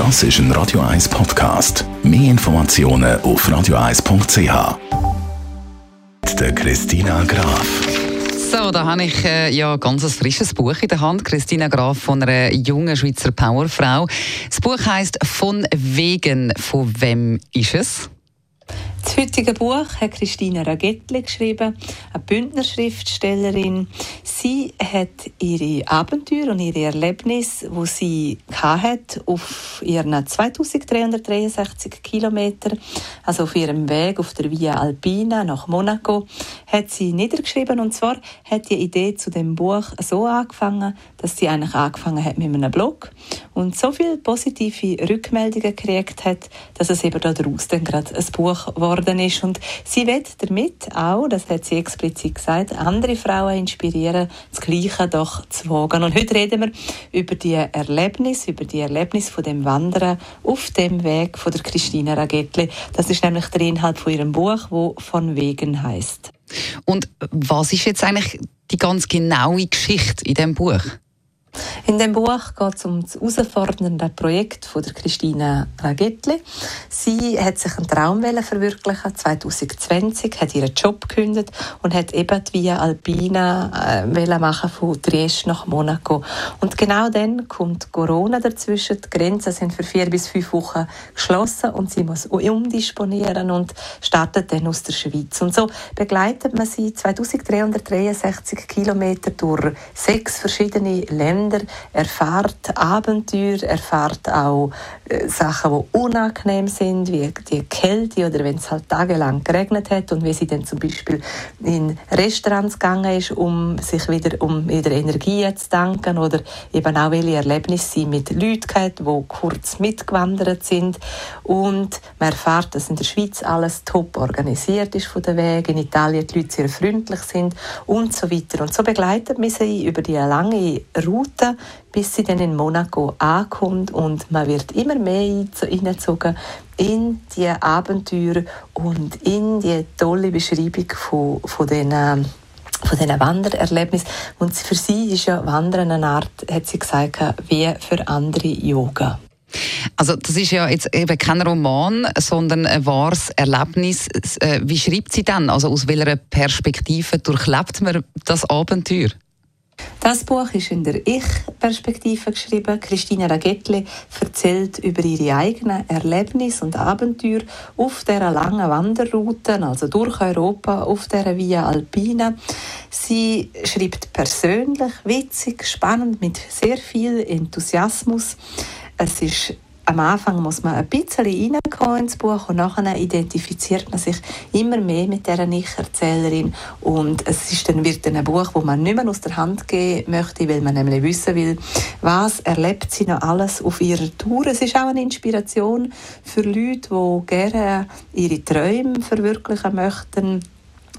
Das ist ein Radio 1 Podcast. Mehr Informationen auf radio1.ch. Der Christina Graf. So, da habe ich äh, ja ganz ein frisches Buch in der Hand. Christina Graf von einer jungen Schweizer Powerfrau. Das Buch heißt Von wegen. Von wem ist es? Das heutige Buch hat Christina Ragettli geschrieben, eine Bündnerschriftstellerin. Sie hat ihre Abenteuer und ihre Erlebnisse, wo sie hat auf ihren 2363 Kilometer, also auf ihrem Weg auf der Via Alpina nach Monaco, hat sie niedergeschrieben. Und zwar hat die Idee zu dem Buch so angefangen, dass sie eigentlich angefangen hat mit einem Blog und so viele positive Rückmeldungen gekriegt hat, dass es eben daraus dann gerade ein Buch geworden ist. Und sie wird damit auch, das hat sie explizit gesagt, andere Frauen inspirieren, das Gleiche doch zu wagen. Und heute reden wir über die Erlebnis, über die Erlebnis von dem Wandern auf dem Weg von der Christina Ragettli. Das ist nämlich der Inhalt von ihrem Buch, wo von Wegen heißt. Und was ist jetzt eigentlich die ganz genaue Geschichte in dem Buch? In dem Buch geht es um das herausfordernde Projekt von der Christine Ragettli. Sie hat sich einen Traum verwirklichen 2020, hat ihren Job gekündigt und hat eben die Via Alpina äh, machen von Trieste nach Monaco. Und genau dann kommt Corona dazwischen. Die Grenzen sind für vier bis fünf Wochen geschlossen und sie muss umdisponieren und startet dann aus der Schweiz. Und so begleitet man sie 2363 Kilometer durch sechs verschiedene Länder, erfahrt Abenteuer, erfahrt auch äh, Sachen, die unangenehm sind, wie die Kälte oder wenn es halt tagelang geregnet hat und wie sie dann zum Beispiel in Restaurants gegangen ist, um sich wieder um wieder Energie zu danken oder eben auch welche Erlebnisse sie mit Leuten hat, die kurz mitgewandert sind. Und man erfahrt, dass in der Schweiz alles top organisiert ist von der Weg, in Italien die Leute sehr freundlich sind und so weiter. Und so begleitet man sie über die lange Route bis sie dann in Monaco ankommt und man wird immer mehr hineingezogen in die Abenteuer und in die tolle Beschreibung von, von diesen von diesen Wandererlebnissen. Und für sie ist ja Wandern eine Art, hat sie gesagt, wie für andere Yoga. Also das ist ja jetzt eben kein Roman, sondern ein wahres Erlebnis. Äh, wie schreibt sie dann? Also aus welcher Perspektive durchlebt man das Abenteuer? Das Buch ist in der Ich-Perspektive geschrieben. Christina Ragettli erzählt über ihre eigenen Erlebnisse und Abenteuer auf dieser langen Wanderroute, also durch Europa, auf der Via Alpina. Sie schreibt persönlich, witzig, spannend, mit sehr viel Enthusiasmus. Es ist am Anfang muss man ein bisschen ins Buch und nachher identifiziert man sich immer mehr mit dieser Ich-Erzählerin und es ist dann, wird dann ein Buch, wo man nicht mehr aus der Hand geben möchte, weil man nämlich wissen will, was erlebt sie noch alles auf ihrer Tour. Es ist auch eine Inspiration für Leute, die gerne ihre Träume verwirklichen möchten,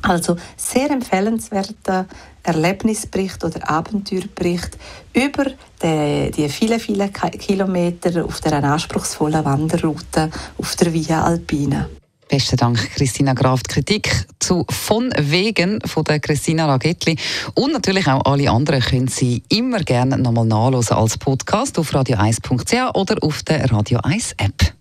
also sehr empfehlenswerter Erlebnisbericht oder Abenteuerbericht über die, die vielen, vielen Kilometer auf der anspruchsvollen Wanderroute auf der Via Alpina. Besten Dank, Christina Graf. Die Kritik zu «Von wegen» von der Christina Ragettli und natürlich auch alle anderen können Sie immer gerne nochmal nachlesen als Podcast auf radio1.ch oder auf der Radio 1 App.